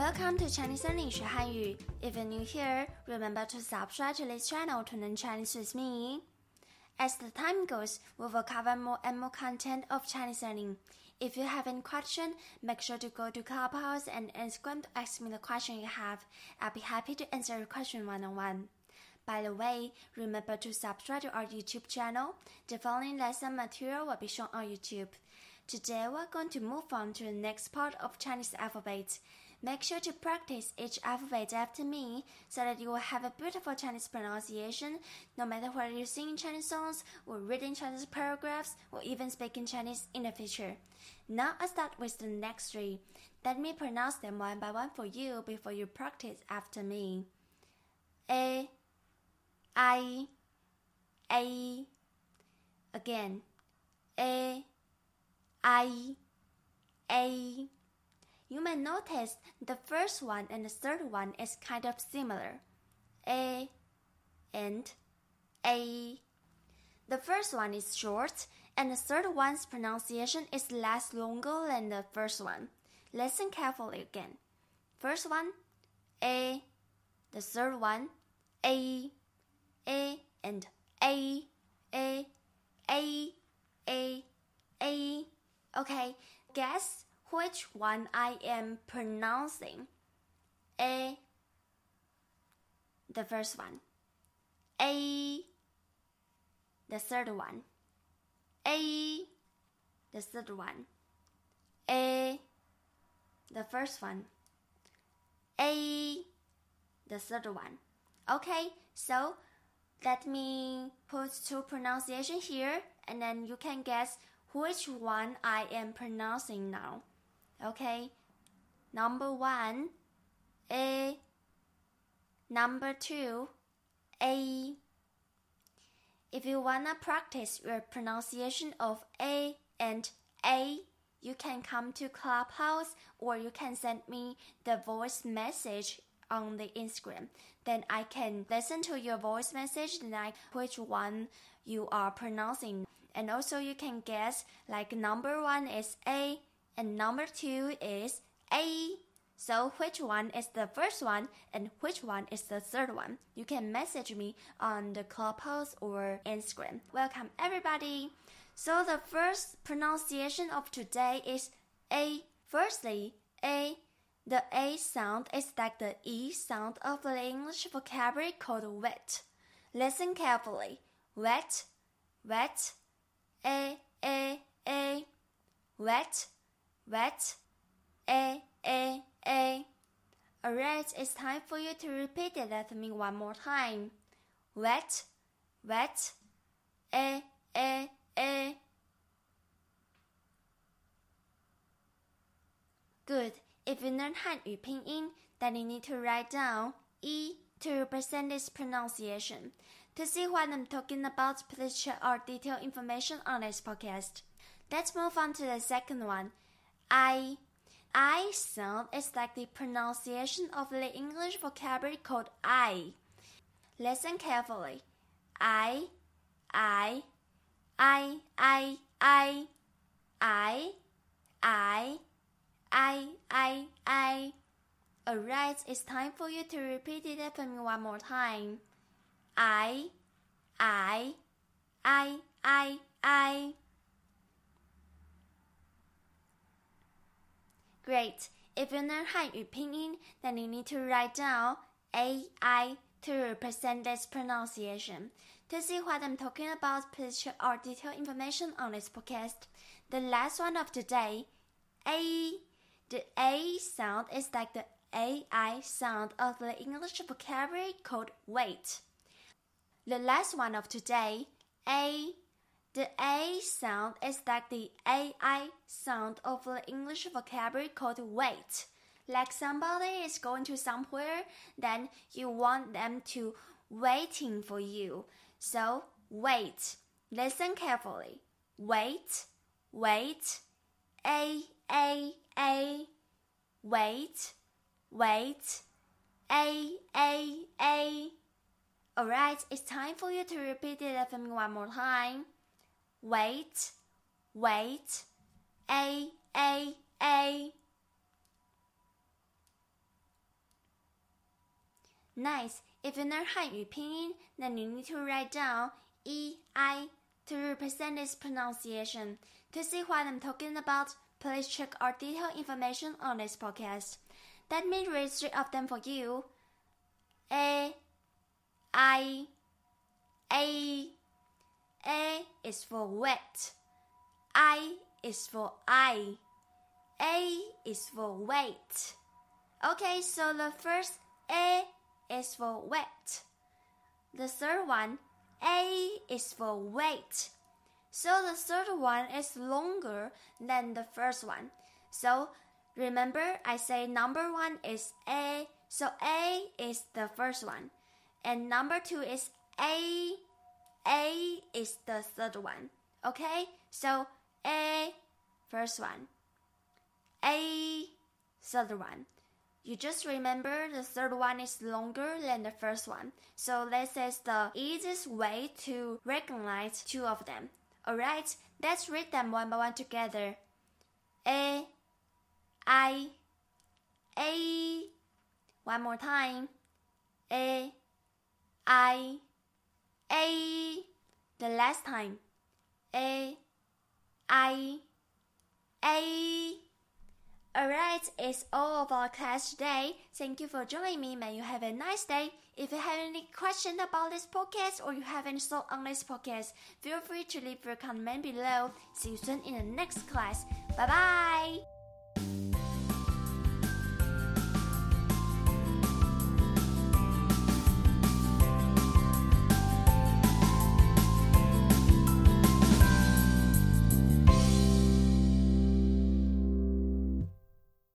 Welcome to Chinese Learning 学汉语. If you're new here, remember to subscribe to this channel to learn Chinese with me. As the time goes, we will cover more and more content of Chinese learning. If you have any question, make sure to go to Clubhouse and Instagram to ask me the question you have. I'll be happy to answer your question one on one. By the way, remember to subscribe to our YouTube channel. The following lesson material will be shown on YouTube. Today we're going to move on to the next part of Chinese alphabet. Make sure to practice each alphabet after me so that you will have a beautiful Chinese pronunciation no matter whether you sing Chinese songs or reading Chinese paragraphs or even speaking Chinese in the future. Now I start with the next three. Let me pronounce them one by one for you before you practice after me. A, I, A. Again. A, I, A. You may notice the first one and the third one is kind of similar. A and A. The first one is short and the third one's pronunciation is less longer than the first one. Listen carefully again. First one, A. The third one, A. A and A. A. A. A. A. Okay, guess which one I am pronouncing. A. The first one. A. The third one. A. The third one. A. The first one. A. The third one. Okay, so let me put two pronunciation here and then you can guess which one I am pronouncing now. Okay, number one, A. Number two, A. If you wanna practice your pronunciation of A and A, you can come to Clubhouse or you can send me the voice message on the Instagram. Then I can listen to your voice message and like which one you are pronouncing. And also you can guess like number one is A and number two is A. So which one is the first one and which one is the third one? You can message me on the Clubhouse or Instagram. Welcome everybody. So the first pronunciation of today is A. Firstly, A. The A sound is like the E sound of the English vocabulary called wet. Listen carefully. Wet, wet, A, A, A. Wet, wet, A, A, A. Alright, it's time for you to repeat it after me one more time. Wet, wet, A, A, A. Good. If you learn Hanyu pinyin, then you need to write down E to represent this pronunciation. To see what I'm talking about, please check our detailed information on this podcast. Let's move on to the second one. I. I sound is like the pronunciation of the English vocabulary called I. Listen carefully. I, I, I, I, I, I, I, I, I, I. Alright, it's time for you to repeat it after me one more time. I, I, I, I, I. Great. If you learn Hanyu pinyin, then you need to write down A I to represent this pronunciation. To see what I'm talking about, please check our detailed information on this podcast. The last one of today, A. The A sound is like the AI sound of the English vocabulary called wait. The last one of today, A. The A sound is like the AI sound of the English vocabulary called wait. Like somebody is going to somewhere, then you want them to waiting for you. So wait. Listen carefully. Wait, wait. A, A, A. Wait, wait. A, A, A. Alright, it's time for you to repeat it after me one more time wait, wait, a, a, a. Nice. If you learn Hanyu pinyin, then you need to write down e, i to represent its pronunciation. To see what I'm talking about, please check our detailed information on this podcast. Let me read three of them for you. A, I, A. A is for wet. I is for I. A is for wait. Okay, so the first A is for wet. The third one, A is for wait. So the third one is longer than the first one. So remember, I say number one is A, so A is the first one. And number two is A, A is the third one. Okay, so A, first one. A, third one. You just remember the third one is longer than the first one. So this is the easiest way to recognize two of them. Alright, let's read them one by one together. A, I, A. One more time. A, I, A. The last time. A, I, A. Alright, it's all of our class today. Thank you for joining me. May you have a nice day. If you have any question about this podcast or you have any thought on this podcast, feel free to leave your comment below. See you soon in the next class. Bye bye.